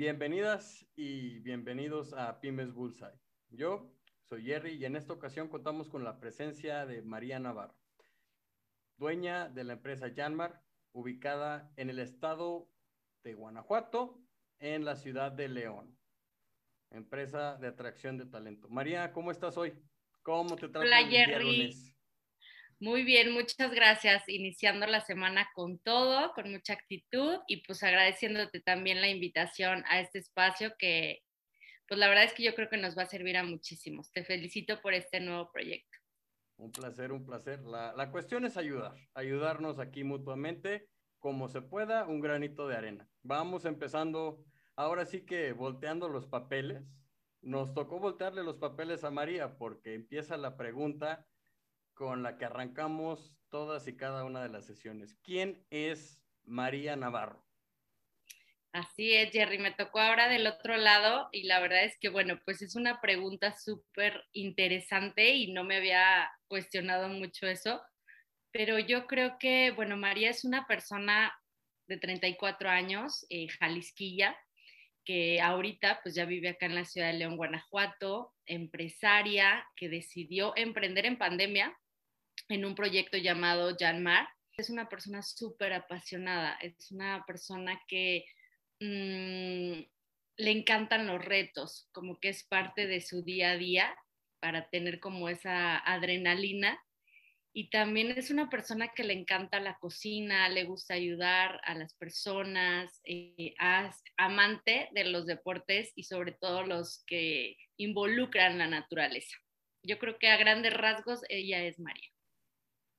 Bienvenidas y bienvenidos a Pymes Bullseye. Yo soy Jerry y en esta ocasión contamos con la presencia de María Navarro, dueña de la empresa Yanmar, ubicada en el estado de Guanajuato, en la ciudad de León. Empresa de atracción de talento. María, ¿cómo estás hoy? ¿Cómo te tratas Hola, Jerry. Muy bien, muchas gracias. Iniciando la semana con todo, con mucha actitud y pues agradeciéndote también la invitación a este espacio que pues la verdad es que yo creo que nos va a servir a muchísimos. Te felicito por este nuevo proyecto. Un placer, un placer. La, la cuestión es ayudar, ayudarnos aquí mutuamente como se pueda, un granito de arena. Vamos empezando, ahora sí que volteando los papeles. Nos tocó voltearle los papeles a María porque empieza la pregunta con la que arrancamos todas y cada una de las sesiones. ¿Quién es María Navarro? Así es, Jerry, me tocó ahora del otro lado y la verdad es que, bueno, pues es una pregunta súper interesante y no me había cuestionado mucho eso, pero yo creo que, bueno, María es una persona de 34 años, eh, jalisquilla, que ahorita pues ya vive acá en la ciudad de León, Guanajuato, empresaria que decidió emprender en pandemia, en un proyecto llamado Janmar. Es una persona súper apasionada, es una persona que mm, le encantan los retos, como que es parte de su día a día para tener como esa adrenalina. Y también es una persona que le encanta la cocina, le gusta ayudar a las personas, eh, amante de los deportes y sobre todo los que involucran la naturaleza. Yo creo que a grandes rasgos ella es María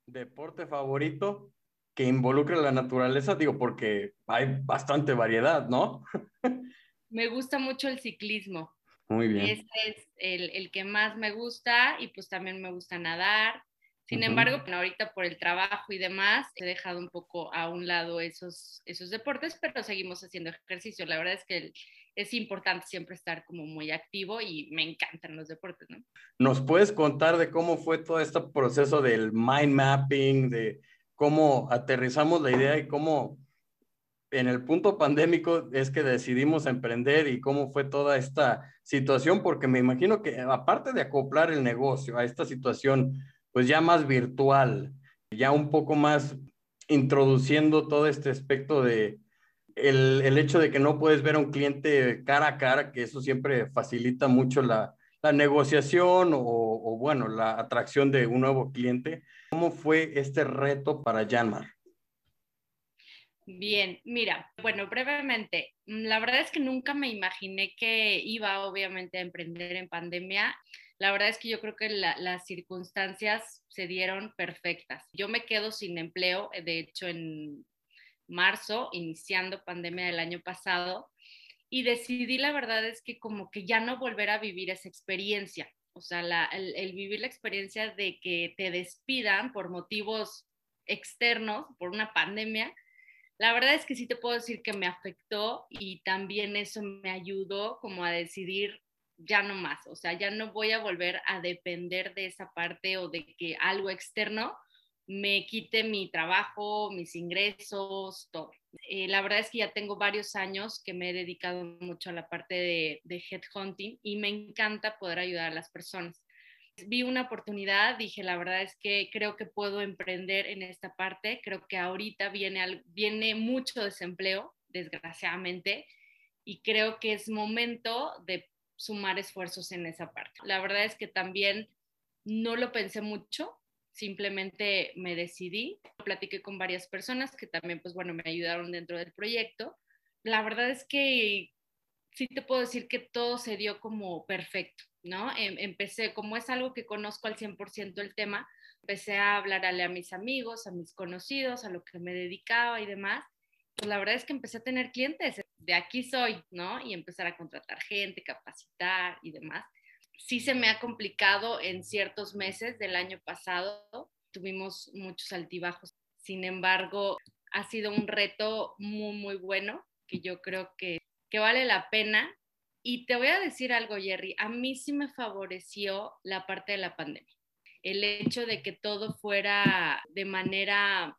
deporte favorito que involucre la naturaleza? Digo, porque hay bastante variedad, ¿no? me gusta mucho el ciclismo. Muy bien. Este es el, que más me gusta y pues también me gusta nadar. Sin embargo, ahorita por el trabajo y demás, he dejado un poco a un lado esos, esos deportes, pero seguimos haciendo ejercicio. La verdad es que el, es importante siempre estar como muy activo y me encantan los deportes, ¿no? ¿Nos puedes contar de cómo fue todo este proceso del mind mapping, de cómo aterrizamos la idea y cómo en el punto pandémico es que decidimos emprender y cómo fue toda esta situación? Porque me imagino que aparte de acoplar el negocio a esta situación, pues ya más virtual, ya un poco más introduciendo todo este aspecto de el, el, hecho de que no puedes ver a un cliente cara a cara, que eso siempre facilita mucho la, la negociación o, o, bueno, la atracción de un nuevo cliente. ¿Cómo fue este reto para Janmar? Bien, mira, bueno, brevemente, la verdad es que nunca me imaginé que iba obviamente a emprender en pandemia. La verdad es que yo creo que la, las circunstancias se dieron perfectas. Yo me quedo sin empleo, de hecho, en marzo, iniciando pandemia del año pasado, y decidí, la verdad es que como que ya no volver a vivir esa experiencia, o sea, el, vivir la experiencia de que te despidan por motivos externos, por una pandemia, la verdad es que sí te puedo decir que me afectó y también eso me ayudó como a decidir ya no más, o sea, ya no voy a volver a depender de esa parte o de que algo externo me quite mi trabajo, mis ingresos, todo. Eh, la verdad es que ya tengo varios años que me he dedicado mucho a la parte de, de headhunting y me encanta poder ayudar a las personas. Vi una oportunidad, dije, la verdad es que creo que puedo emprender en esta parte, creo que ahorita viene, viene mucho desempleo, desgraciadamente, y creo que es momento de sumar esfuerzos en esa parte. La verdad es que también no lo pensé mucho, simplemente me decidí, platiqué con varias personas que también, pues bueno, me ayudaron dentro del proyecto. La verdad es que sí te puedo decir que todo se dio como perfecto, ¿no? Em, empecé, como es algo que conozco al 100% el tema, empecé a hablarle a mis amigos, a mis conocidos, a lo que me dedicaba y demás. Pues la verdad es que empecé a tener clientes, de aquí soy, ¿no? Y empezar a contratar gente, capacitar y demás sí se me ha complicado en ciertos meses del año pasado. Tuvimos muchos altibajos. Sin embargo, ha sido un reto muy, muy bueno que yo creo que, que vale la pena. Y te voy a decir algo, Jerry, a mí sí me favoreció la parte de la pandemia. El hecho de que todo fuera de manera...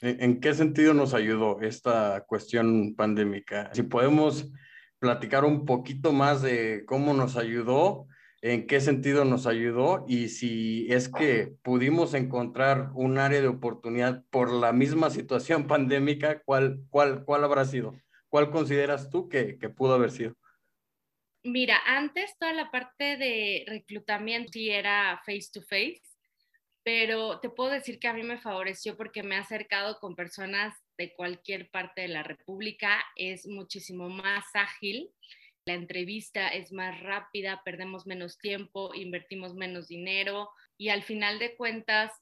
¿En qué sentido nos ayudó esta cuestión pandémica? Si podemos platicar un poquito más de cómo nos ayudó, en qué sentido nos ayudó y si es que pudimos encontrar un área de oportunidad por la misma situación pandémica, ¿cuál, cuál, cuál habrá sido? ¿Cuál consideras tú que, pudo haber sido? Mira, antes toda la parte de reclutamiento sí era face to face, pero te puedo decir que a mí me favoreció porque me ha acercado con personas de cualquier parte de la República, es muchísimo más ágil, la entrevista es más rápida, perdemos menos tiempo, invertimos menos dinero y al final de cuentas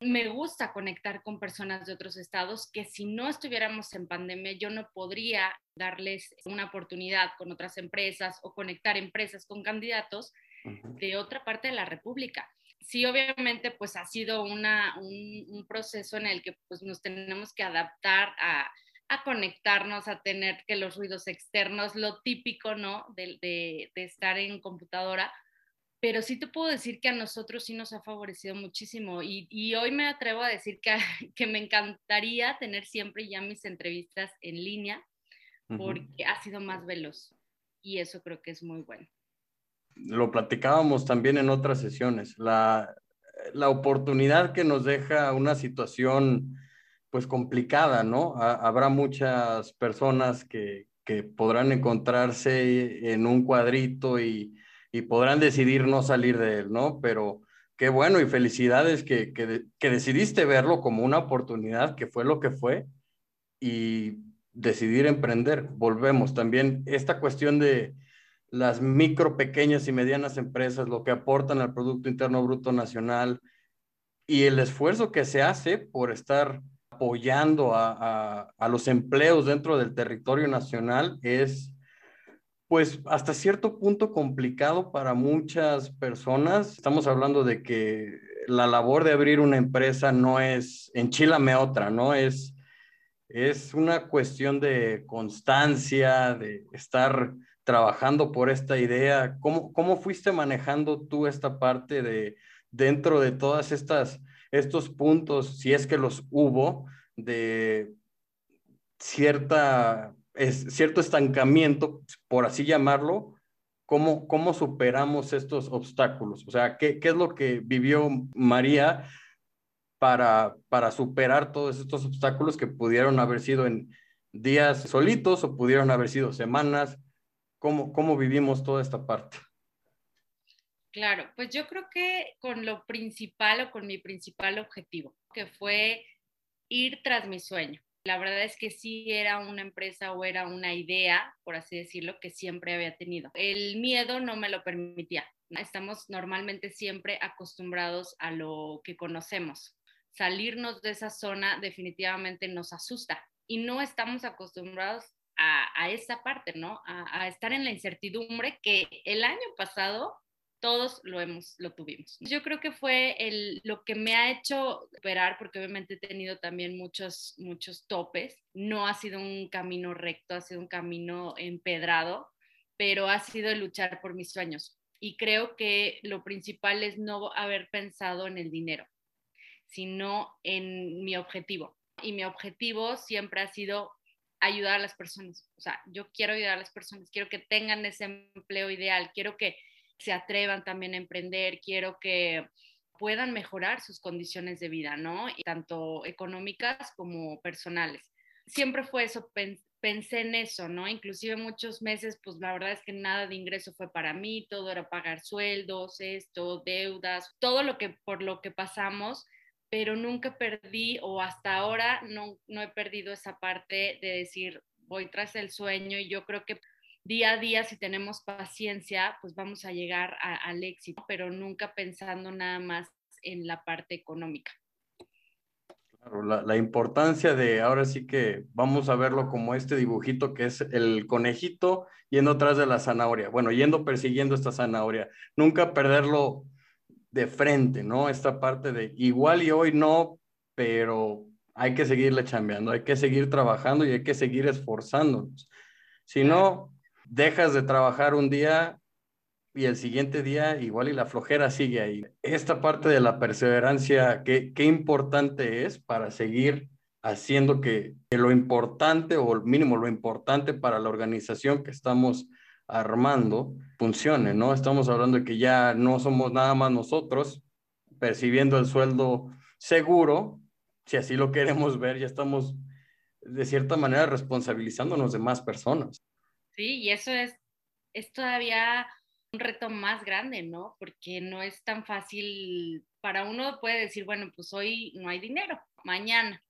me gusta conectar con personas de otros estados que si no estuviéramos en pandemia yo no podría darles una oportunidad con otras empresas o conectar empresas con candidatos de otra parte de la República. Sí, obviamente, pues ha sido una, un, proceso en el que pues, nos tenemos que adaptar a, a, conectarnos, a tener que los ruidos externos, lo típico, ¿no? De, de, de estar en computadora, pero sí te puedo decir que a nosotros sí nos ha favorecido muchísimo y, y hoy me atrevo a decir que, que, me encantaría tener siempre ya mis entrevistas en línea porque ha sido más veloz y eso creo que es muy bueno. Lo platicábamos también en otras sesiones, la, la oportunidad que nos deja una situación pues complicada, ¿no? habrá muchas personas que, que podrán encontrarse en un cuadrito y y podrán decidir no salir de él, ¿no? Pero qué bueno y felicidades que, que, que decidiste verlo como una oportunidad, que fue lo que fue, y decidir emprender. Volvemos también esta cuestión de las micro, pequeñas y medianas empresas, lo que aportan al Producto Interno Bruto Nacional y el esfuerzo que se hace por estar apoyando a, a, los empleos dentro del territorio nacional es pues hasta cierto punto complicado para muchas personas. Estamos hablando de que la labor de abrir una empresa no es enchilame otra, ¿no? Es, es una cuestión de constancia, de estar trabajando por esta idea. ¿Cómo, cómo fuiste manejando tú esta parte de dentro de todas estas estos puntos, si es que los hubo, de cierta es cierto estancamiento, por así llamarlo, ¿cómo, cómo superamos estos obstáculos? O sea, ¿qué, ¿qué, es lo que vivió María para, para superar todos estos obstáculos que pudieron haber sido en días solitos o pudieron haber sido semanas? ¿Cómo, cómo vivimos toda esta parte? Claro, pues yo creo que con lo principal o con mi principal objetivo, que fue ir tras mi sueño. La verdad es que sí era una empresa o era una idea, por así decirlo, que siempre había tenido. El miedo no me lo permitía. Estamos normalmente siempre acostumbrados a lo que conocemos. Salirnos de esa zona definitivamente nos asusta y no estamos acostumbrados a, esa parte, ¿no? A, estar en la incertidumbre que el año pasado todos lo hemos, lo tuvimos. Yo creo que fue el, lo que me ha hecho operar, porque obviamente he tenido también muchos, muchos topes. No ha sido un camino recto, ha sido un camino empedrado, pero ha sido luchar por mis sueños. Y creo que lo principal es no haber pensado en el dinero, sino en mi objetivo. Y mi objetivo siempre ha sido ayudar a las personas. O sea, yo quiero ayudar a las personas, quiero que tengan ese empleo ideal, quiero que se atrevan también a emprender, quiero que puedan mejorar sus condiciones de vida, ¿no? Tanto económicas como personales. Siempre fue eso, pensé en eso, ¿no? Inclusive muchos meses, pues la verdad es que nada de ingreso fue para mí, todo era pagar sueldos, esto, deudas, todo lo que por lo que pasamos, pero nunca perdí o hasta ahora no, no he perdido esa parte de decir, voy tras el sueño y yo creo que día a día, si tenemos paciencia, pues vamos a llegar al éxito, pero nunca pensando nada más en la parte económica. La, importancia de ahora sí que vamos a verlo como este dibujito que es el conejito yendo atrás de la zanahoria, bueno, yendo persiguiendo esta zanahoria, nunca perderlo de frente, ¿no? Esta parte de igual y hoy no, pero hay que seguirle chambeando, hay que seguir trabajando y hay que seguir esforzándonos. Si no, dejas de trabajar un día y el siguiente día igual y la flojera sigue ahí. Esta parte de la perseverancia, qué, qué importante es para seguir haciendo que, lo importante o mínimo lo importante para la organización que estamos armando funcione, ¿no? Estamos hablando de que ya no somos nada más nosotros percibiendo el sueldo seguro, si así lo queremos ver, ya estamos de cierta manera responsabilizándonos de más personas. Sí, y eso es, es todavía un reto más grande, ¿no? Porque no es tan fácil, para uno puede decir, bueno, pues hoy no hay dinero, mañana,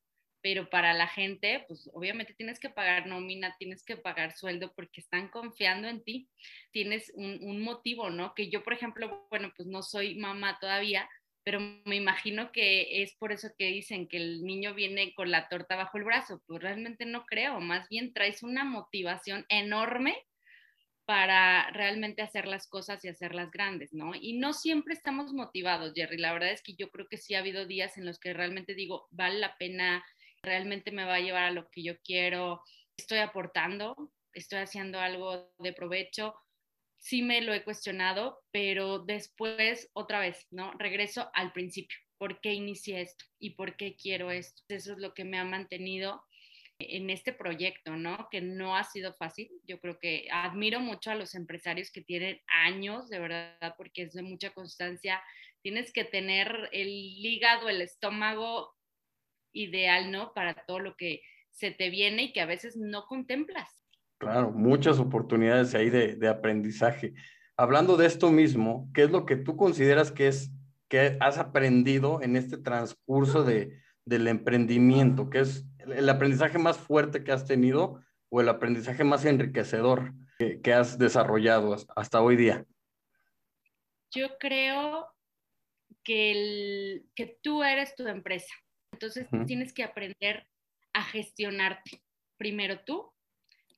pero para la gente, pues obviamente tienes que pagar nómina, tienes que pagar sueldo porque están confiando en ti, tienes un, un, motivo, ¿no? Que yo, por ejemplo, bueno, pues no soy mamá todavía, pero me imagino que es por eso que dicen que el niño viene con la torta bajo el brazo, pues realmente no creo, más bien traes una motivación enorme para realmente hacer las cosas y hacerlas grandes, ¿no? Y no siempre estamos motivados, Jerry. La verdad es que yo creo que sí ha habido días en los que realmente digo, vale la pena realmente me va a llevar a lo que yo quiero, estoy aportando, estoy haciendo algo de provecho. Sí me lo he cuestionado, pero después otra vez, ¿no? Regreso al principio. ¿Por qué inicié esto? ¿Y por qué quiero esto? Eso es lo que me ha mantenido en este proyecto, ¿no? Que no ha sido fácil. Yo creo que admiro mucho a los empresarios que tienen años, de verdad, porque es de mucha constancia. Tienes que tener el hígado, el estómago ideal, ¿no? Para todo lo que se te viene y que a veces no contemplas. Claro, muchas oportunidades ahí de, de aprendizaje. Hablando de esto mismo, ¿qué es lo que tú consideras que es que has aprendido en este transcurso de, del emprendimiento? ¿Qué es el aprendizaje más fuerte que has tenido o el aprendizaje más enriquecedor que, que has desarrollado hasta hoy día? Yo creo que, el, que tú eres tu empresa. Entonces tienes que aprender a gestionarte primero tú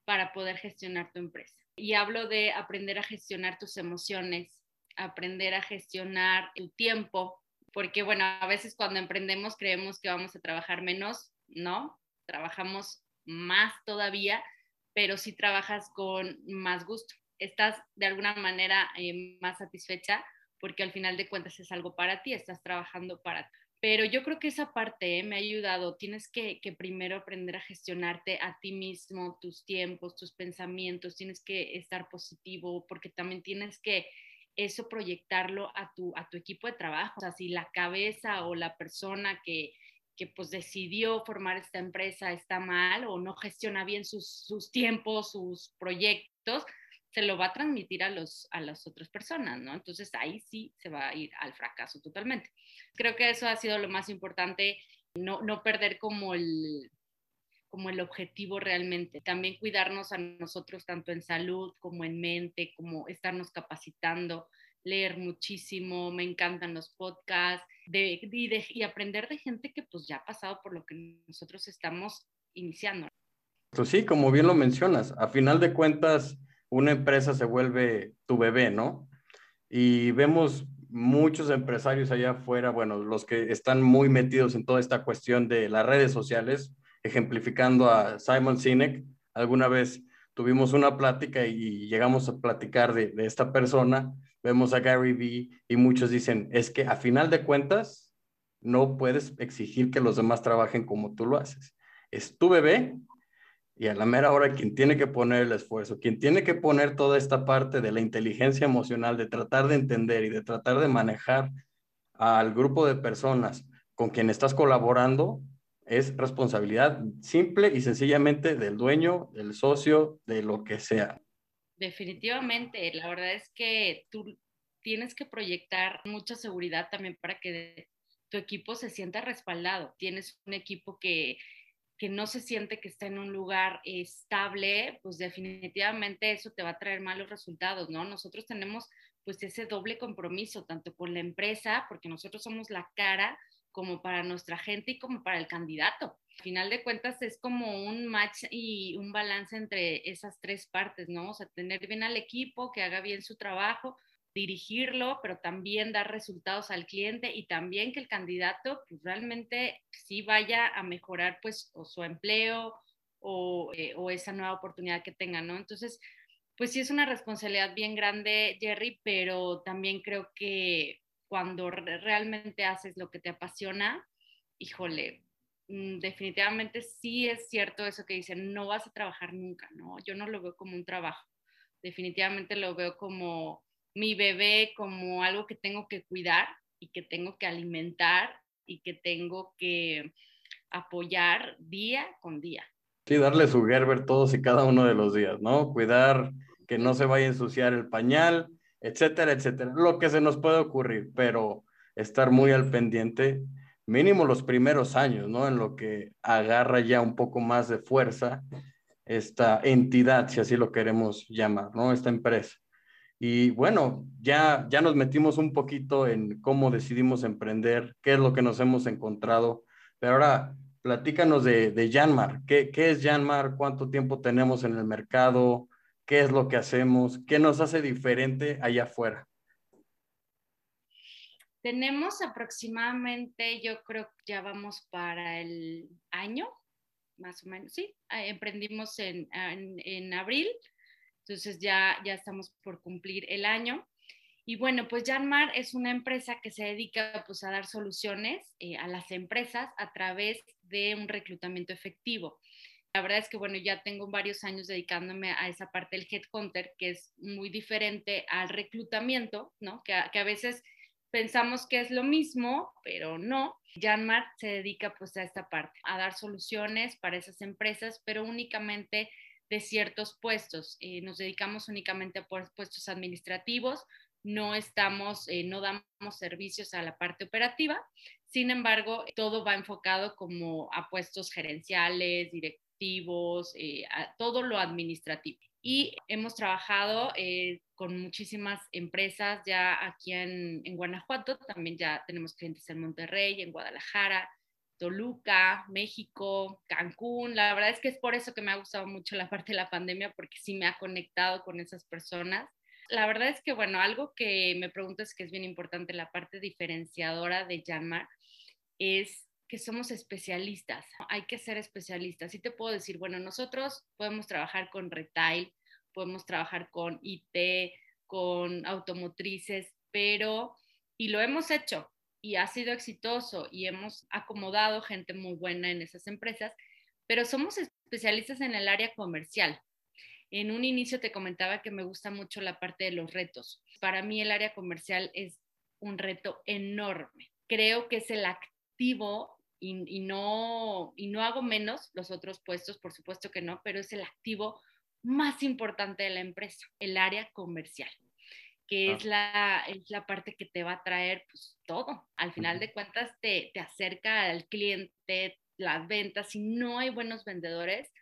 para poder gestionar tu empresa. Y hablo de aprender a gestionar tus emociones, aprender a gestionar tu tiempo, porque bueno, a veces cuando emprendemos creemos que vamos a trabajar menos, no, trabajamos más todavía, pero sí trabajas con más gusto. Estás de alguna manera eh, más satisfecha porque al final de cuentas es algo para ti, estás trabajando para ti. Pero yo creo que esa parte ¿eh? me ha ayudado. Tienes que, que, primero aprender a gestionarte a ti mismo, tus tiempos, tus pensamientos. Tienes que estar positivo porque también tienes que eso proyectarlo a tu, a tu equipo de trabajo. O sea, si la cabeza o la persona que, que pues decidió formar esta empresa está mal o no gestiona bien sus, sus tiempos, sus proyectos, se lo va a transmitir a, los, a las otras personas, ¿no? Entonces ahí sí se va a ir al fracaso totalmente. Creo que eso ha sido lo más importante, no, no perder como el, como el objetivo realmente. También cuidarnos a nosotros tanto en salud como en mente, como estarnos capacitando, leer muchísimo, me encantan los podcasts de, de, y aprender de gente que pues ya ha pasado por lo que nosotros estamos iniciando. Pues sí, como bien lo mencionas, a final de cuentas una empresa se vuelve tu bebé, ¿no? Y vemos muchos empresarios allá afuera, bueno, los que están muy metidos en toda esta cuestión de las redes sociales, ejemplificando a Simon Sinek, alguna vez tuvimos una plática y llegamos a platicar de, de esta persona, vemos a Gary Vee y muchos dicen, es que a final de cuentas no puedes exigir que los demás trabajen como tú lo haces. Es tu bebé y a la mera hora, quien tiene que poner el esfuerzo, quien tiene que poner toda esta parte de la inteligencia emocional, de tratar de entender y de tratar de manejar al grupo de personas con quien estás colaborando, es responsabilidad simple y sencillamente del dueño, del socio, de lo que sea. Definitivamente, la verdad es que tú tienes que proyectar mucha seguridad también para que tu equipo se sienta respaldado. Tienes un equipo que que no se siente que está en un lugar estable, pues definitivamente eso te va a traer malos resultados, ¿no? Nosotros tenemos pues ese doble compromiso, tanto con la empresa, porque nosotros somos la cara, como para nuestra gente y como para el candidato. Al final de cuentas es como un match y un balance entre esas tres partes, ¿no? O sea, tener bien al equipo, que haga bien su trabajo, dirigirlo, pero también dar resultados al cliente y también que el candidato pues, realmente sí vaya a mejorar pues o su empleo o, eh, o, esa nueva oportunidad que tenga, ¿no? Entonces, pues sí es una responsabilidad bien grande, Jerry, pero también creo que cuando realmente haces lo que te apasiona, híjole, mm, definitivamente sí es cierto eso que dicen, no vas a trabajar nunca, ¿no? Yo no lo veo como un trabajo, definitivamente lo veo como mi bebé, como algo que tengo que cuidar y que tengo que alimentar y que tengo que apoyar día con día. Sí, darle su Gerber todos y cada uno de los días, ¿no? Cuidar que no se vaya a ensuciar el pañal, etcétera, etcétera. Lo que se nos puede ocurrir, pero estar muy al pendiente, mínimo los primeros años, ¿no? En lo que agarra ya un poco más de fuerza esta entidad, si así lo queremos llamar, ¿no? Esta empresa. Y bueno, ya, ya nos metimos un poquito en cómo decidimos emprender, qué es lo que nos hemos encontrado, pero ahora platícanos de, de Janmar. ¿Qué, ¿Qué es Janmar? ¿Cuánto tiempo tenemos en el mercado? ¿Qué es lo que hacemos? ¿Qué nos hace diferente allá afuera? Tenemos aproximadamente, yo creo que ya vamos para el año, más o menos, sí, eh, emprendimos en, en, en abril entonces ya, ya estamos por cumplir el año. Y bueno, pues Janmar es una empresa que se dedica pues, a dar soluciones eh, a las empresas a través de un reclutamiento efectivo. La verdad es que, bueno, ya tengo varios años dedicándome a esa parte del headhunter, que es muy diferente al reclutamiento, ¿no? Que a, que a veces pensamos que es lo mismo, pero no. Janmar se dedica pues a esta parte, a dar soluciones para esas empresas, pero únicamente de ciertos puestos. Eh, nos dedicamos únicamente a puestos administrativos, no estamos, eh, no damos servicios a la parte operativa. Sin embargo, todo va enfocado como a puestos gerenciales, directivos, eh, a todo lo administrativo. Y hemos trabajado con muchísimas empresas ya aquí en, en Guanajuato, también ya tenemos clientes en Monterrey, en Guadalajara, Toluca, México, Cancún. La verdad es que es por eso que me ha gustado mucho la parte de la pandemia, porque sí me ha conectado con esas personas. La verdad es que, bueno, algo que me preguntas que es bien importante, la parte diferenciadora de Janmar, es que somos especialistas. Hay que ser especialistas. Sí te puedo decir, bueno, nosotros podemos trabajar con retail, podemos trabajar con IT, con automotrices, pero, y lo hemos hecho, y ha sido exitoso y hemos acomodado gente muy buena en esas empresas, pero somos especialistas en el área comercial. En un inicio te comentaba que me gusta mucho la parte de los retos. Para mí el área comercial es un reto enorme. Creo que es el activo y, no, y no hago menos los otros puestos, por supuesto que no, pero es el activo más importante de la empresa, el área comercial que es, la, es la parte que te va a traer pues, todo. Al final de cuentas te, te acerca al cliente, las ventas. Si no hay buenos vendedores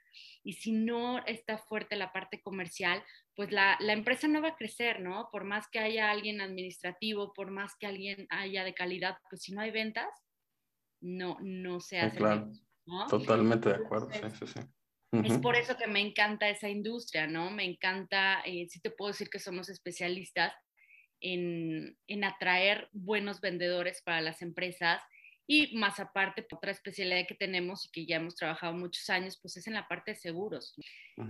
y si no está fuerte la parte comercial, pues la, la, empresa no va a crecer, ¿no? Por más que haya alguien administrativo, por más que alguien haya de calidad, pues si no hay ventas, no, no se hace. claro. Totalmente de acuerdo, sí, sí, sí. Es por eso que me encanta esa industria, ¿no? Me encanta, eh, sí te puedo decir que somos especialistas en, en, atraer buenos vendedores para las empresas y más aparte, otra especialidad que tenemos y que ya hemos trabajado muchos años, pues es en la parte de seguros.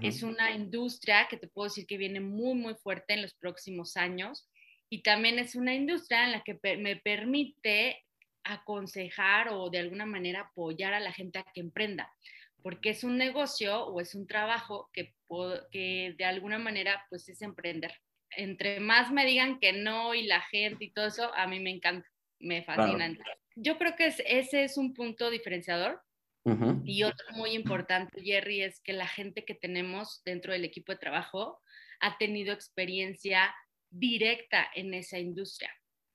Es una industria que te puedo decir que viene muy, muy fuerte en los próximos años y también es una industria en la que me permite aconsejar o de alguna manera apoyar a la gente a que emprenda porque es un negocio o es un trabajo que, que de alguna manera pues es emprender. Entre más me digan que no y la gente y todo eso, a mí me encanta, me fascina. Yo creo que ese es un punto diferenciador. Y otro muy importante, Jerry, es que la gente que tenemos dentro del equipo de trabajo ha tenido experiencia directa en esa industria,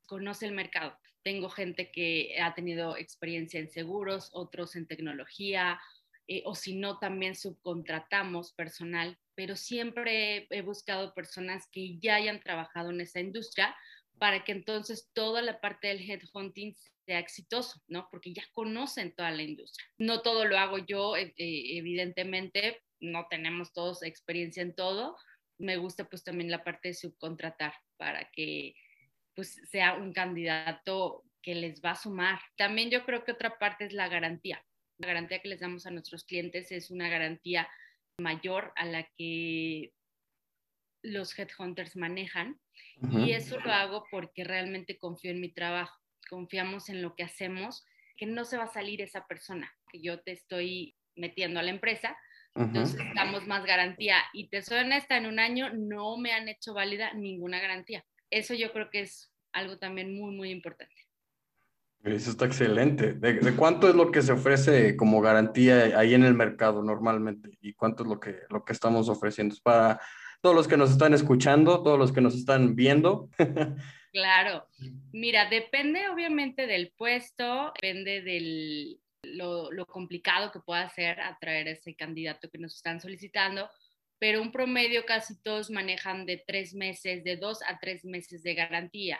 conoce el mercado. Tengo gente que ha tenido experiencia en seguros, otros en tecnología, eh, o si no, también subcontratamos personal, pero siempre he buscado personas que ya hayan trabajado en esa industria para que entonces toda la parte del headhunting sea exitoso, ¿no? Porque ya conocen toda la industria. No todo lo hago yo, eh, evidentemente, no tenemos todos experiencia en todo. Me gusta pues también la parte de subcontratar para que pues sea un candidato que les va a sumar. También yo creo que otra parte es la garantía. La garantía que les damos a nuestros clientes es una garantía mayor a la que los headhunters manejan. Y eso lo hago porque realmente confío en mi trabajo, confiamos en lo que hacemos, que no se va a salir esa persona. que yo te estoy metiendo a la empresa, entonces damos más garantía. Y te soy honesta, en un año no me han hecho válida ninguna garantía. Eso yo creo que es algo también muy, muy importante. Eso está excelente. ¿De, cuánto es lo que se ofrece como garantía ahí en el mercado normalmente? ¿Y cuánto es lo que, lo que estamos ofreciendo? Para todos los que nos están escuchando, todos los que nos están viendo. Claro. Mira, depende obviamente del puesto, depende del lo, lo complicado que pueda ser atraer a ese candidato que nos están solicitando, pero un promedio casi todos manejan de tres meses, de dos a tres meses de garantía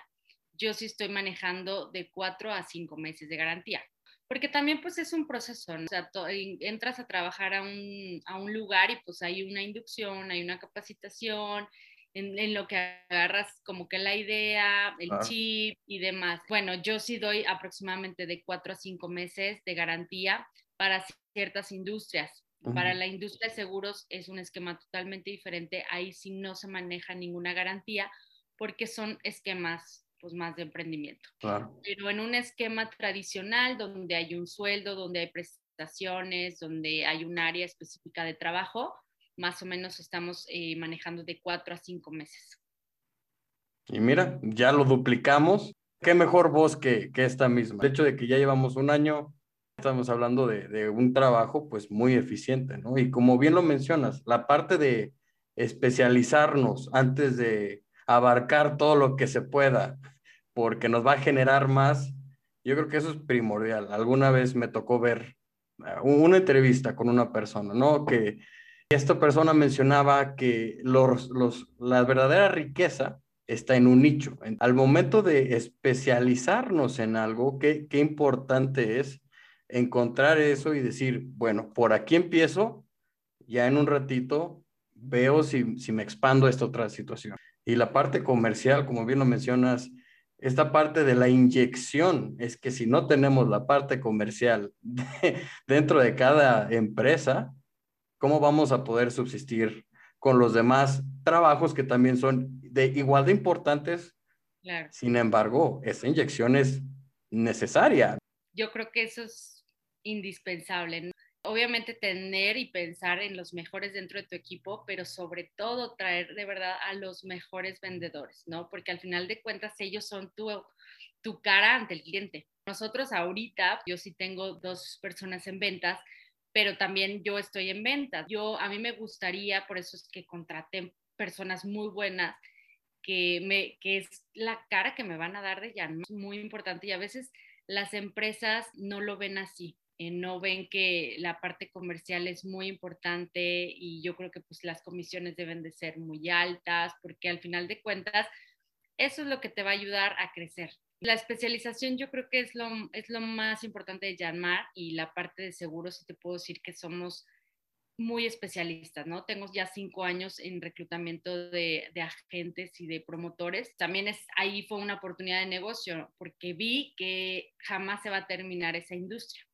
yo sí estoy manejando de cuatro a cinco meses de garantía. Porque también pues es un proceso, ¿no? O sea, entras a trabajar a un, a un, lugar y pues hay una inducción, hay una capacitación, en, lo que agarras como que la idea, el chip y demás. Bueno, yo sí doy aproximadamente de cuatro a cinco meses de garantía para ciertas industrias. Para la industria de seguros es un esquema totalmente diferente. Ahí sí no se maneja ninguna garantía porque son esquemas pues más de emprendimiento. Pero en un esquema tradicional donde hay un sueldo, donde hay prestaciones, donde hay un área específica de trabajo, más o menos estamos eh, manejando de cuatro a cinco meses. Y mira, ya lo duplicamos. Qué mejor voz que, que esta misma. El hecho de que ya llevamos un año, estamos hablando de, de un trabajo pues muy eficiente, ¿no? Y como bien lo mencionas, la parte de especializarnos antes de abarcar todo lo que se pueda, porque nos va a generar más. Yo creo que eso es primordial. Alguna vez me tocó ver eh, una entrevista con una persona, ¿no? Que esta persona mencionaba que los, los, la verdadera riqueza está en un nicho. Al momento de especializarnos en algo, qué, qué importante es encontrar eso y decir, bueno, por aquí empiezo, ya en un ratito veo si, si me expando a esta otra situación. Y la parte comercial, como bien lo mencionas, esta parte de la inyección es que si no tenemos la parte comercial dentro de cada empresa, ¿cómo vamos a poder subsistir con los demás trabajos que también son de igual de importantes? Sin embargo, esa inyección es necesaria. Yo creo que eso es indispensable obviamente tener y pensar en los mejores dentro de tu equipo, pero sobre todo traer de verdad a los mejores vendedores, ¿no? Porque al final de cuentas ellos son tu, tu cara ante el cliente. Nosotros ahorita, yo sí tengo dos personas en ventas, pero también yo estoy en ventas. Yo, a mí me gustaría, por eso es que contraté personas muy buenas, que, me, que es la cara que me van a dar de. Es muy importante y a veces las empresas no lo ven así. Eh, no ven que la parte comercial es muy importante y yo creo que pues las comisiones deben de ser muy altas porque al final de cuentas eso es lo que te va a ayudar a crecer. La especialización yo creo que es lo, es lo más importante de llamar y la parte de seguros, y te puedo decir que somos muy especialistas, ¿no? Tengo ya cinco años en reclutamiento de, de, agentes y de promotores. También es, ahí fue una oportunidad de negocio porque vi que jamás se va a terminar esa industria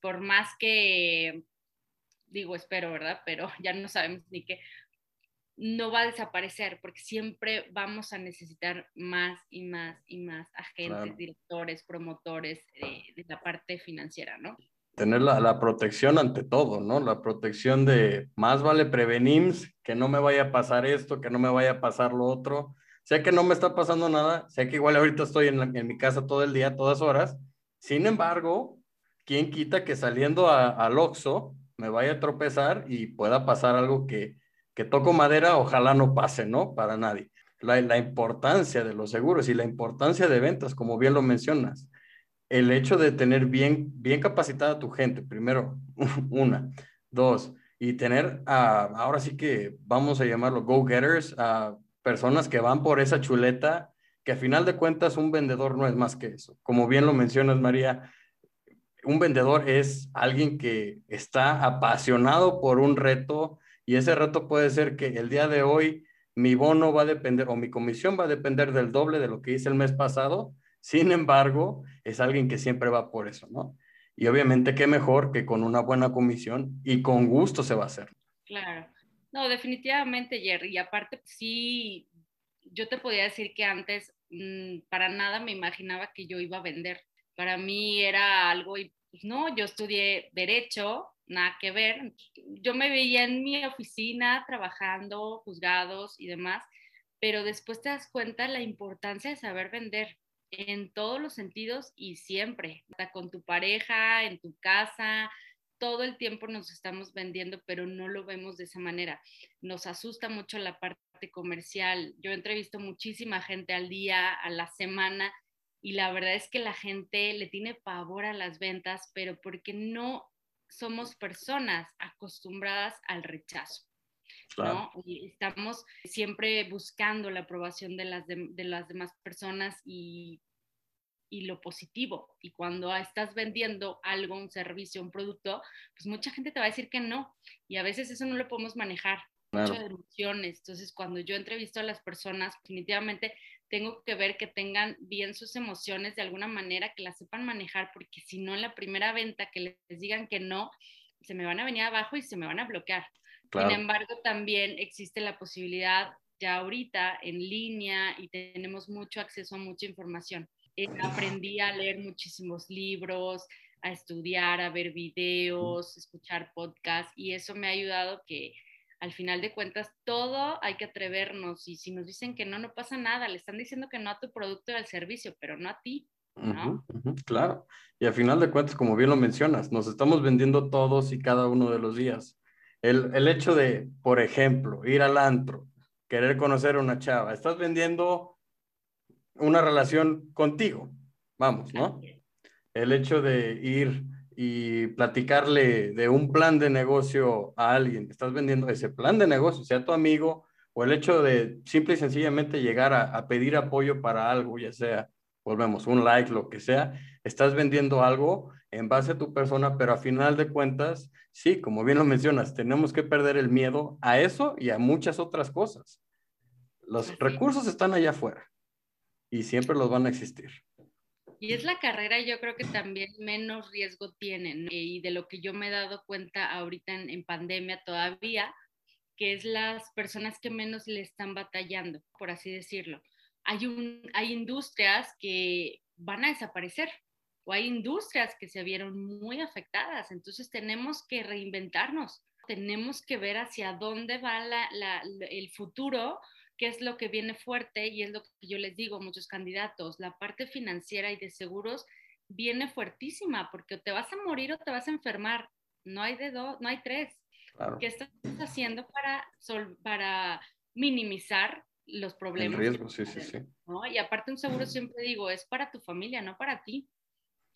por más que, digo, espero, ¿verdad? Pero ya no sabemos ni qué, no va a desaparecer porque siempre vamos a necesitar más y más y más agentes, directores, promotores de la parte financiera, ¿no? Tener la, la, protección ante todo, ¿no? La protección de más vale prevenir que no me vaya a pasar esto, que no me vaya a pasar lo otro. Sé que no me está pasando nada, sé que igual ahorita estoy en, en mi casa todo el día, todas horas. Sin embargo, ¿quién quita que saliendo al Oxxo me vaya a tropezar y pueda pasar algo que, que toco madera, ojalá no pase, ¿no? Para nadie. La, la, importancia de los seguros y la importancia de ventas, como bien lo mencionas. El hecho de tener bien, bien capacitada tu gente, primero, una. Dos, y tener, ahora sí que vamos a llamarlo go-getters, a personas que van por esa chuleta, que a final de cuentas un vendedor no es más que eso. Como bien lo mencionas, María, un vendedor es alguien que está apasionado por un reto y ese reto puede ser que el día de hoy mi bono va a depender o mi comisión va a depender del doble de lo que hice el mes pasado. Sin embargo, es alguien que siempre va por eso, ¿no? Y obviamente qué mejor que con una buena comisión y con gusto se va a hacer. Claro. No, definitivamente, Jerry. Y aparte, sí, yo te podía decir que antes mm, para nada me imaginaba que yo iba a vender para mí era algo Pues no, yo estudié derecho, nada que ver. Yo me veía en mi oficina trabajando, juzgados y demás, pero después te das cuenta la importancia de saber vender en todos los sentidos y siempre, con tu pareja, en tu casa, todo el tiempo nos estamos vendiendo, pero no lo vemos de esa manera. Nos asusta mucho la parte comercial. Yo entrevisto muchísima gente al día, a la semana, y la verdad es que la gente le tiene pavor a las ventas, pero porque no somos personas acostumbradas al rechazo. ¿no? Y estamos siempre buscando la aprobación de las, de las demás personas y y lo positivo. Y cuando estás vendiendo algo, un servicio, un producto, pues mucha gente te va a decir que no. Y a veces eso no lo podemos manejar. Muchas emociones. Entonces, cuando yo entrevisto a las personas, definitivamente tengo que ver que tengan bien sus emociones de alguna manera, que las sepan manejar, porque si no, en la primera venta que les digan que no, se me van a venir abajo y se me van a bloquear. Sin embargo, también existe la posibilidad ya ahorita en línea y tenemos mucho acceso a mucha información. Eh, aprendí a leer muchísimos libros, a estudiar, a ver videos, escuchar podcasts y eso me ha ayudado que al final de cuentas todo hay que atrevernos y si nos dicen que no, no pasa nada, le están diciendo que no a tu producto o al servicio, pero no a ti. ¿no? claro, y al final de cuentas, como bien lo mencionas, nos estamos vendiendo todos y cada uno de los días. El, el hecho de, por ejemplo, ir al antro, querer conocer a una chava, estás vendiendo una relación contigo, vamos, ¿no? El hecho de ir y platicarle de un plan de negocio a alguien, estás vendiendo ese plan de negocio, sea tu amigo, o el hecho de simple y sencillamente llegar a, pedir apoyo para algo, ya sea, volvemos, un like, lo que sea, estás vendiendo algo en base a tu persona, pero a final de cuentas, sí, como bien lo mencionas, tenemos que perder el miedo a eso y a muchas otras cosas. Los recursos están allá afuera y siempre los van a existir. Y es la carrera, yo creo que también menos riesgo tienen. Y de lo que yo me he dado cuenta ahorita en, pandemia todavía, que es las personas que menos le están batallando, por así decirlo. Hay, un, hay industrias que van a desaparecer o hay industrias que se vieron muy afectadas. Entonces tenemos que reinventarnos, tenemos que ver hacia dónde va el futuro qué es lo que viene fuerte y es lo que yo les digo a muchos candidatos, la parte financiera y de seguros viene fuertísima porque te vas a morir o te vas a enfermar, no hay de dos, no hay tres. ¿Qué estás haciendo para, para minimizar los problemas? El riesgo, sí, sí, sí. Y aparte un seguro siempre digo, es para tu familia, no para ti.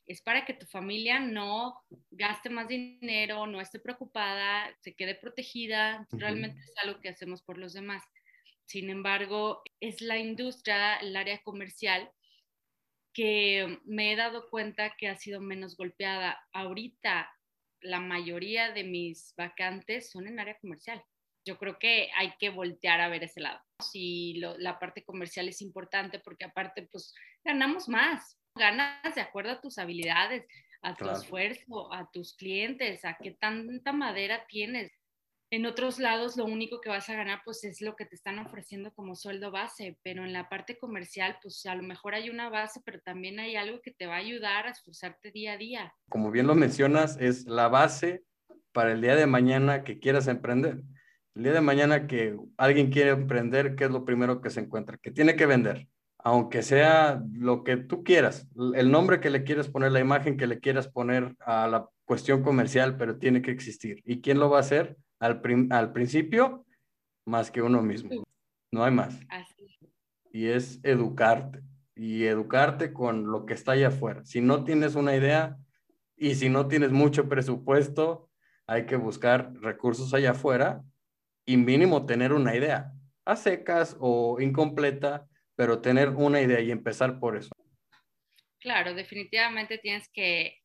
Es para que tu familia no gaste más dinero, no esté preocupada, se quede protegida. Realmente es algo que hacemos por los demás. Sin embargo, es la industria, el área comercial, que me he dado cuenta que ha sido menos golpeada. Ahorita la mayoría de mis vacantes son en área comercial. Yo creo que hay que voltear a ver ese lado. Si la parte comercial es importante porque aparte pues ganamos más, ganas de acuerdo a tus habilidades, a tu esfuerzo, a tus clientes, a qué tanta madera tienes. En otros lados lo único que vas a ganar pues es lo que te están ofreciendo como sueldo base, pero en la parte comercial pues a lo mejor hay una base, pero también hay algo que te va a ayudar a esforzarte día a día. Como bien lo mencionas, es la base para el día de mañana que quieras emprender. El día de mañana que alguien quiere emprender, ¿qué es lo primero que se encuentra? Que tiene que vender, aunque sea lo que tú quieras, el nombre que le quieras poner, la imagen que le quieras poner a la cuestión comercial, pero tiene que existir. ¿Y quién lo va a hacer? Al, principio más que uno mismo. No hay más. Y es educarte. Y educarte con lo que está allá afuera. Si no tienes una idea y si no tienes mucho presupuesto, hay que buscar recursos allá afuera y mínimo tener una idea, a secas o incompleta, pero tener una idea y empezar por eso. Claro, definitivamente tienes que,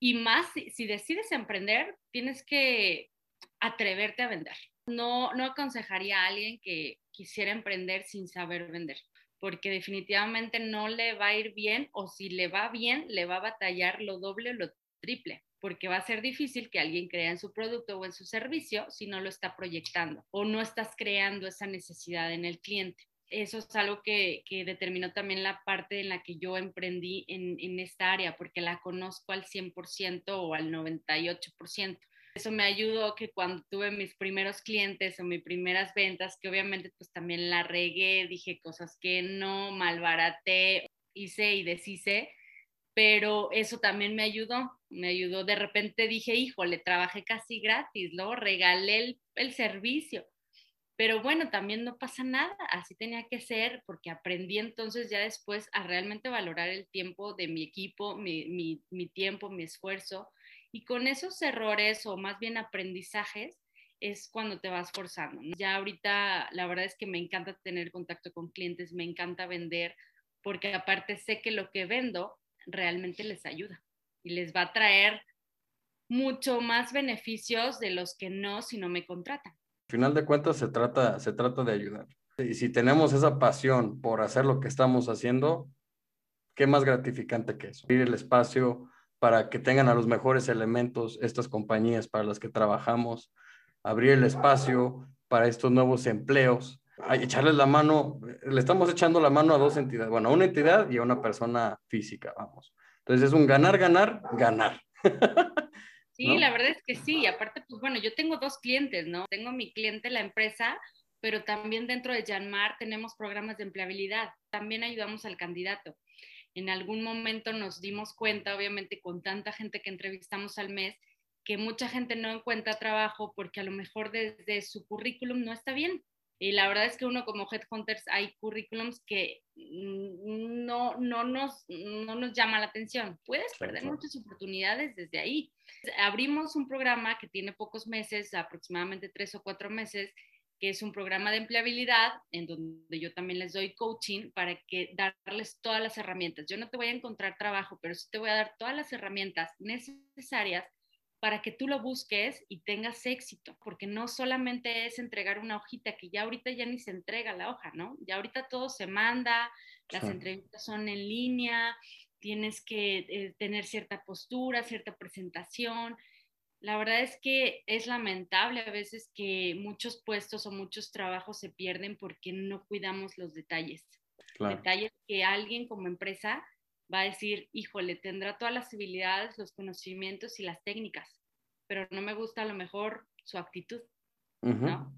y más si decides emprender, tienes que atreverte a vender. No, no aconsejaría a alguien que quisiera emprender sin saber vender, porque definitivamente no le va a ir bien o si le va bien, le va a batallar lo doble o lo triple, porque va a ser difícil que alguien crea en su producto o en su servicio si no lo está proyectando o no estás creando esa necesidad en el cliente. eso es algo que, determinó también la parte en la que yo emprendí en, en esta área, porque la conozco al 100% o al 98%. Eso me ayudó que cuando tuve mis primeros clientes o mis primeras ventas, que obviamente pues también la regué, dije cosas que no, malbaraté, hice y deshice, pero eso también me ayudó, me ayudó. De repente dije, híjole, trabajé casi gratis, luego regalé el, el servicio pero bueno, también no pasa nada, así tenía que ser, porque aprendí entonces ya después a realmente valorar el tiempo de mi equipo, mi, tiempo, mi esfuerzo, y con esos errores o más bien aprendizajes es cuando te vas forzando. Ya ahorita la verdad es que me encanta tener contacto con clientes, me encanta vender, porque aparte sé que lo que vendo realmente les ayuda y les va a traer mucho más beneficios de los que no si no me contratan final de cuentas se trata, se trata de ayudar. Y si tenemos esa pasión por hacer lo que estamos haciendo, ¿qué más gratificante que eso? Abrir el espacio para que tengan a los mejores elementos estas compañías para las que trabajamos, abrir el espacio para estos nuevos empleos, echarles la mano, le estamos echando la mano a dos entidades, bueno, a una entidad y a una persona física, vamos. Entonces es un ganar, ganar, ganar. Sí, la verdad es que sí. Y aparte, pues bueno, yo tengo dos clientes, ¿no? Tengo mi cliente, la empresa, pero también dentro de Janmar tenemos programas de empleabilidad. También ayudamos al candidato. En algún momento nos dimos cuenta, obviamente con tanta gente que entrevistamos al mes, que mucha gente no encuentra trabajo porque a lo mejor desde su currículum no está bien. Y la verdad es que uno como Headhunters hay currículums que no, no, nos, no nos llama la atención. Puedes perder muchas oportunidades desde ahí. Abrimos un programa que tiene pocos meses, aproximadamente tres o cuatro meses, que es un programa de empleabilidad en donde yo también les doy coaching para que darles todas las herramientas. Yo no te voy a encontrar trabajo, pero sí te voy a dar todas las herramientas necesarias para que tú lo busques y tengas éxito, porque no solamente es entregar una hojita, que ya ahorita ya ni se entrega la hoja, ¿no? Ya ahorita todo se manda, las entrevistas son en línea, tienes que eh, tener cierta postura, cierta presentación. La verdad es que es lamentable a veces que muchos puestos o muchos trabajos se pierden porque no cuidamos los detalles. Detalles que alguien como empresa va a decir, híjole, tendrá todas las habilidades, los conocimientos y las técnicas, pero no me gusta a lo mejor su actitud, ¿no?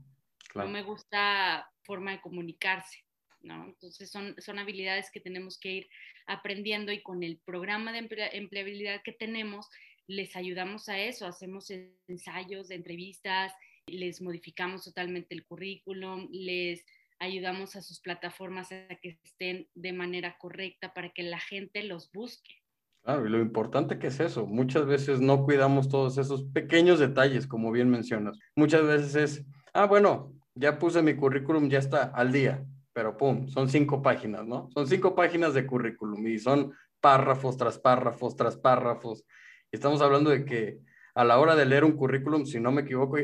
No me gusta forma de comunicarse, ¿no? Entonces son, son habilidades que tenemos que ir aprendiendo y con el programa de empleabilidad que tenemos, les ayudamos a eso, hacemos ensayos entrevistas, les modificamos totalmente el currículum, les ayudamos a sus plataformas a que estén de manera correcta para que la gente los busque. Claro, y lo importante que es eso, muchas veces no cuidamos todos esos pequeños detalles, como bien mencionas. Muchas veces es, ah, bueno, ya puse mi currículum, ya está al día, pero pum, son cinco páginas, ¿no? Son cinco páginas de currículum y son párrafos tras párrafos tras párrafos. Estamos hablando de que a la hora de leer un currículum, si no me equivoco,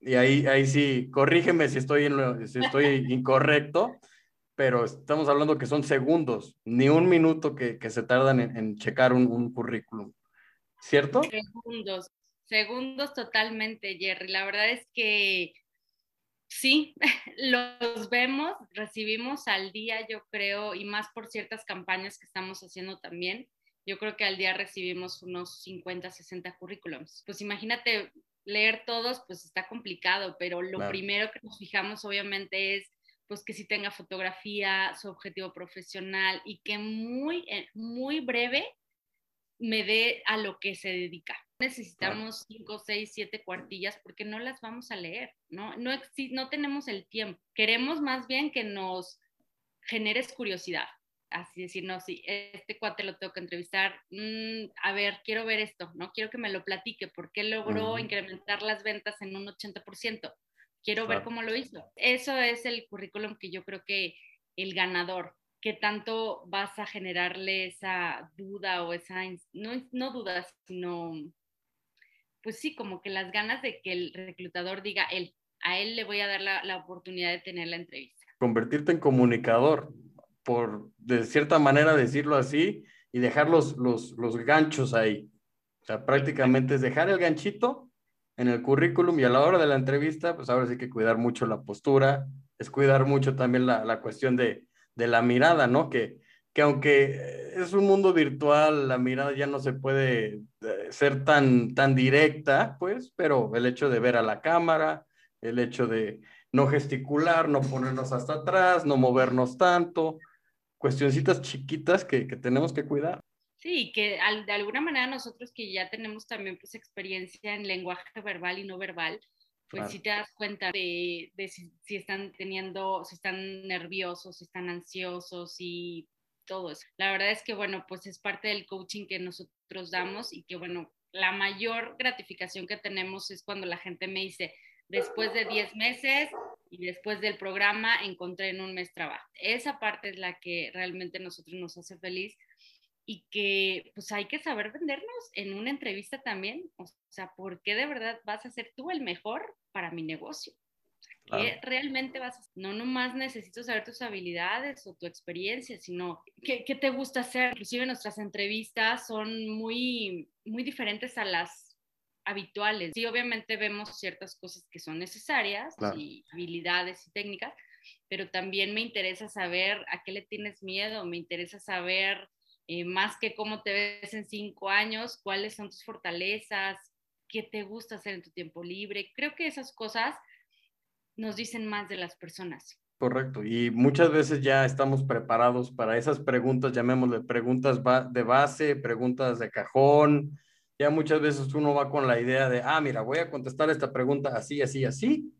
y ahí, ahí sí, corrígeme si estoy, en si estoy incorrecto, pero estamos hablando que son segundos, ni un minuto que, que se tardan en, checar un, un, currículum, ¿cierto? Segundos, segundos totalmente, Jerry. La verdad es que sí, los vemos, recibimos al día, yo creo, y más por ciertas campañas que estamos haciendo también. Yo creo que al día recibimos unos 50, 60 currículums. Pues imagínate leer todos, pues está complicado, pero lo primero que nos fijamos obviamente es pues que si tenga fotografía, su objetivo profesional y que muy, eh, muy breve me dé a lo que se dedica. Necesitamos cinco, seis, siete cuartillas porque no las vamos a leer, ¿no? No, no tenemos el tiempo. Queremos más bien que nos generes curiosidad así decir, no, sí, este cuate lo tengo que entrevistar, mm, a ver, quiero ver esto, ¿no? Quiero que me lo platique, ¿por qué logró incrementar las ventas en un 80%? Quiero ver cómo lo hizo. Eso es el currículum que yo creo que el ganador, que tanto vas a generarle esa duda o esa, no, no dudas, sino, pues sí, como que las ganas de que el reclutador diga, él, a él le voy a dar la, la oportunidad de tener la entrevista. Convertirte en comunicador, por de cierta manera decirlo así, y dejar los, los, ganchos ahí. O sea, prácticamente es dejar el ganchito en el currículum y a la hora de la entrevista, pues ahora sí que cuidar mucho la postura, es cuidar mucho también la, la cuestión de, de, la mirada, ¿no? Que, que aunque es un mundo virtual, la mirada ya no se puede eh, ser tan, tan directa, pues, pero el hecho de ver a la cámara, el hecho de no gesticular, no ponernos hasta atrás, no movernos tanto, cuestioncitas chiquitas que, que tenemos que cuidar. Sí, que de alguna manera nosotros que ya tenemos también pues experiencia en lenguaje verbal y no verbal, pues si te das cuenta de, de si, si, están teniendo, si están nerviosos, si están ansiosos y todo eso. La verdad es que, bueno, pues es parte del coaching que nosotros damos y que, bueno, la mayor gratificación que tenemos es cuando la gente me dice, después de 10 meses y después del programa encontré en un mes trabajo. Esa parte es la que realmente a nosotros nos hace feliz y que pues hay que saber vendernos en una entrevista también. O sea, ¿por qué de verdad vas a ser tú el mejor para mi negocio? ¿Qué realmente vas a hacer? No nomás necesito saber tus habilidades o tu experiencia, sino qué, qué te gusta hacer. Inclusive nuestras entrevistas son muy, muy diferentes a las habituales. Sí, obviamente vemos ciertas cosas que son necesarias y habilidades y técnicas, pero también me interesa saber a qué le tienes miedo, me interesa saber eh, más que cómo te ves en cinco años, cuáles son tus fortalezas, qué te gusta hacer en tu tiempo libre. Creo que esas cosas nos dicen más de las personas. Correcto, y muchas veces ya estamos preparados para esas preguntas, llamémosle preguntas de base, preguntas de cajón. Ya muchas veces uno va con la idea de, ah, mira, voy a contestar esta pregunta así, así, así.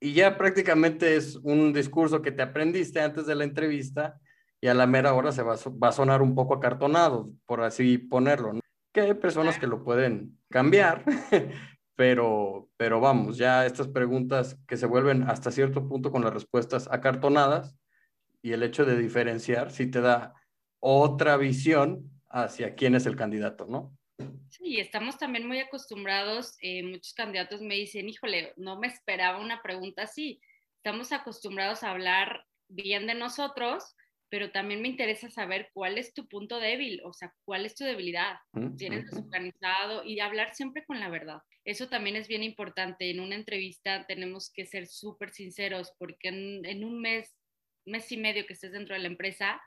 Y ya prácticamente es un discurso que te aprendiste antes de la entrevista y a la mera hora se va, va a sonar un poco acartonado, por así ponerlo. ¿no? Que hay personas que lo pueden cambiar, pero, pero vamos, ya estas preguntas que se vuelven hasta cierto punto con las respuestas acartonadas y el hecho de diferenciar sí te da otra visión hacia quién es el candidato, ¿no? Sí, estamos también muy acostumbrados, eh, muchos candidatos me dicen, híjole, no me esperaba una pregunta así. Estamos acostumbrados a hablar bien de nosotros, pero también me interesa saber cuál es tu punto débil, o sea, cuál es tu debilidad. Si eres desorganizado y hablar siempre con la verdad. Eso también es bien importante. En una entrevista tenemos que ser súper sinceros porque en, un mes, mes y medio que estés dentro de la empresa,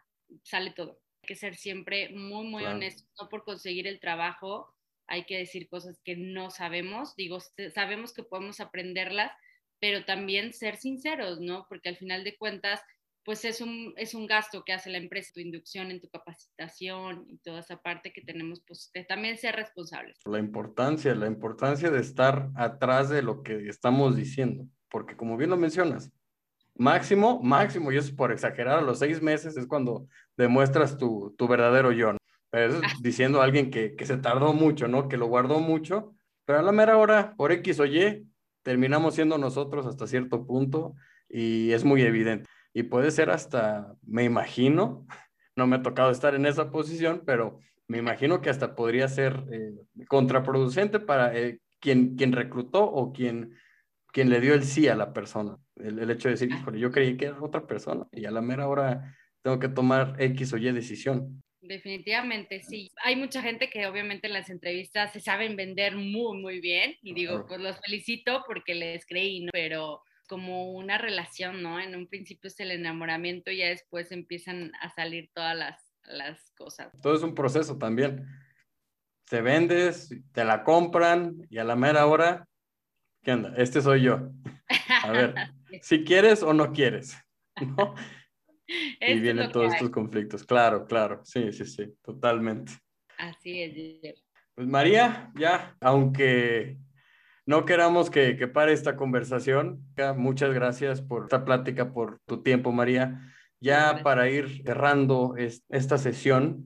sale todo. Que ser siempre muy, muy honestos, no por conseguir el trabajo. Hay que decir cosas que no sabemos. Digo, sabemos que podemos aprenderlas, pero también ser sinceros, ¿no? Porque al final de cuentas, pues es un, es un gasto que hace la empresa, tu inducción en tu capacitación y toda esa parte que tenemos, pues también ser responsables. La importancia, la importancia de estar atrás de lo que estamos diciendo, porque como bien lo mencionas, máximo, máximo, y eso es por exagerar, a los seis meses es cuando demuestras tu, tu verdadero yo, ¿no? Pero eso es ah. diciendo a alguien que, que se tardó mucho, ¿no? Que lo guardó mucho, pero a la mera hora, por X o Y, terminamos siendo nosotros hasta cierto punto y es muy evidente y puede ser hasta, me imagino, no me ha tocado estar en esa posición, pero me imagino que hasta podría ser eh, contraproducente para eh, quien, quien reclutó o quien, quien le dio el sí a la persona. El, hecho de decir, híjole, yo creí que era otra persona y a la mera hora tengo que tomar X o Y decisión. Definitivamente, sí. Hay mucha gente que obviamente en las entrevistas se saben vender muy, muy bien y digo, pues los felicito porque les creí, ¿no? pero como una relación, ¿no? En un principio es el enamoramiento y ya después empiezan a salir todas las, las cosas. Todo es un proceso también. Te vendes, te la compran y a la mera hora, ¿qué onda? Este soy yo. A ver, si quieres o no quieres, ¿no? y vienen todos estos conflictos. Claro, claro, sí, sí, sí, totalmente. Así es. Pues María, ya, aunque no queramos que, pare esta conversación. Muchas gracias por esta plática, por tu tiempo, María. Ya para ir cerrando esta sesión,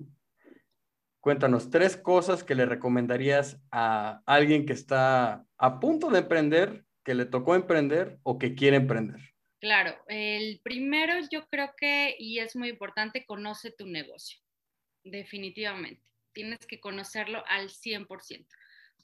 cuéntanos tres cosas que le recomendarías a alguien que está a punto de emprender, que le tocó emprender o que quiere emprender. Claro, el primero yo creo que, y es muy importante, conoce tu negocio, definitivamente. Tienes que conocerlo al 100%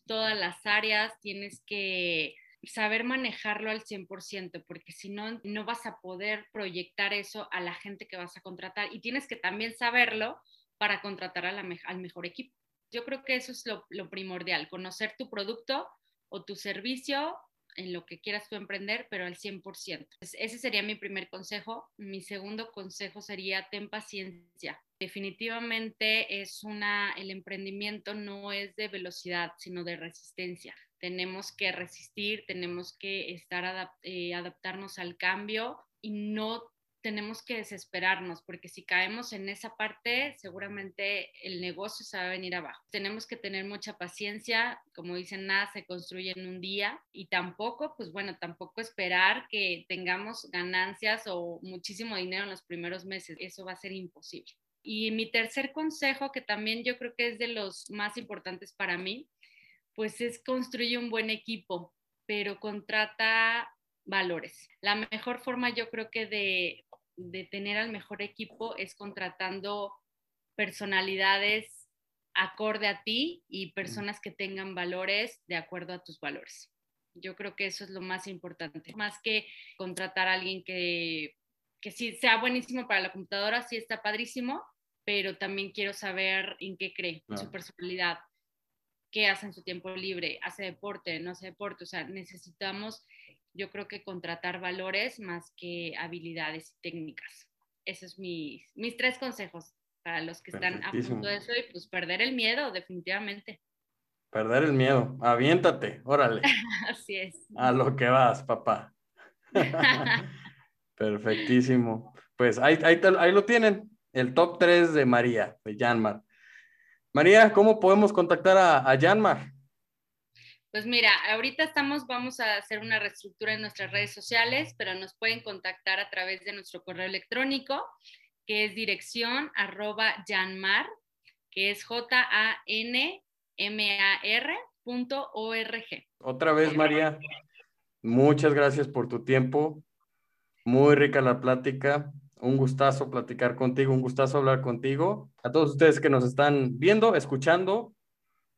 todas las áreas, tienes que saber manejarlo al 100%, porque si no, no vas a poder proyectar eso a la gente que vas a contratar y tienes que también saberlo para contratar al mejor equipo. Yo creo que eso es lo, primordial, conocer tu producto o tu servicio en lo que quieras tú emprender, pero al 100%. ese sería mi primer consejo. Mi segundo consejo sería ten paciencia. Definitivamente es una, el emprendimiento no es de velocidad, sino de resistencia. Tenemos que resistir, tenemos que estar eh, adaptarnos al cambio y no tenemos que desesperarnos, porque si caemos en esa parte, seguramente el negocio se va a venir abajo. Tenemos que tener mucha paciencia, como dicen, nada se construye en un día y tampoco, pues bueno, tampoco esperar que tengamos ganancias o muchísimo dinero en los primeros meses, eso va a ser imposible. Y mi tercer consejo, que también yo creo que es de los más importantes para mí, pues es construir un buen equipo, pero contrata valores. La mejor forma yo creo que de, tener al mejor equipo es contratando personalidades acorde a ti y personas que tengan valores de acuerdo a tus valores. Yo creo que eso es lo más importante. Más que contratar a alguien que, que sí sea buenísimo para la computadora, sí está padrísimo, pero también quiero saber en qué cree, su personalidad, qué hace en su tiempo libre, hace deporte, no hace deporte. O sea, necesitamos yo creo que contratar valores más que habilidades y técnicas. Esos son mis, mis tres consejos para los que están a punto de eso y pues perder el miedo, definitivamente. Perder el miedo, aviéntate, órale. Así es. A lo que vas, papá. Perfectísimo. Pues ahí, ahí, ahí, lo tienen, el top 3 de María, de Janmar. María, ¿cómo podemos contactar a, a Janmar? Pues mira, ahorita estamos, vamos a hacer una reestructura en nuestras redes sociales, pero nos pueden contactar a través de nuestro correo electrónico, que es dirección arroba janmar, que es J-A-N-M-A-R punto O-R-G. Otra vez, María, muchas gracias por tu tiempo. Muy rica la plática. Un gustazo platicar contigo, un gustazo hablar contigo. A todos ustedes que nos están viendo, escuchando,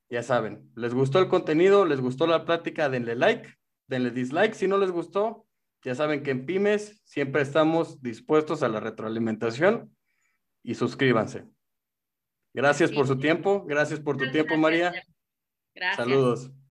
ya saben, les gustó el contenido, les gustó la plática, denle like, denle dislike si no les gustó. Ya saben que en Pymes siempre estamos dispuestos a la retroalimentación y suscríbanse. Gracias por su tiempo, gracias por tu tiempo, María. Gracias. Saludos.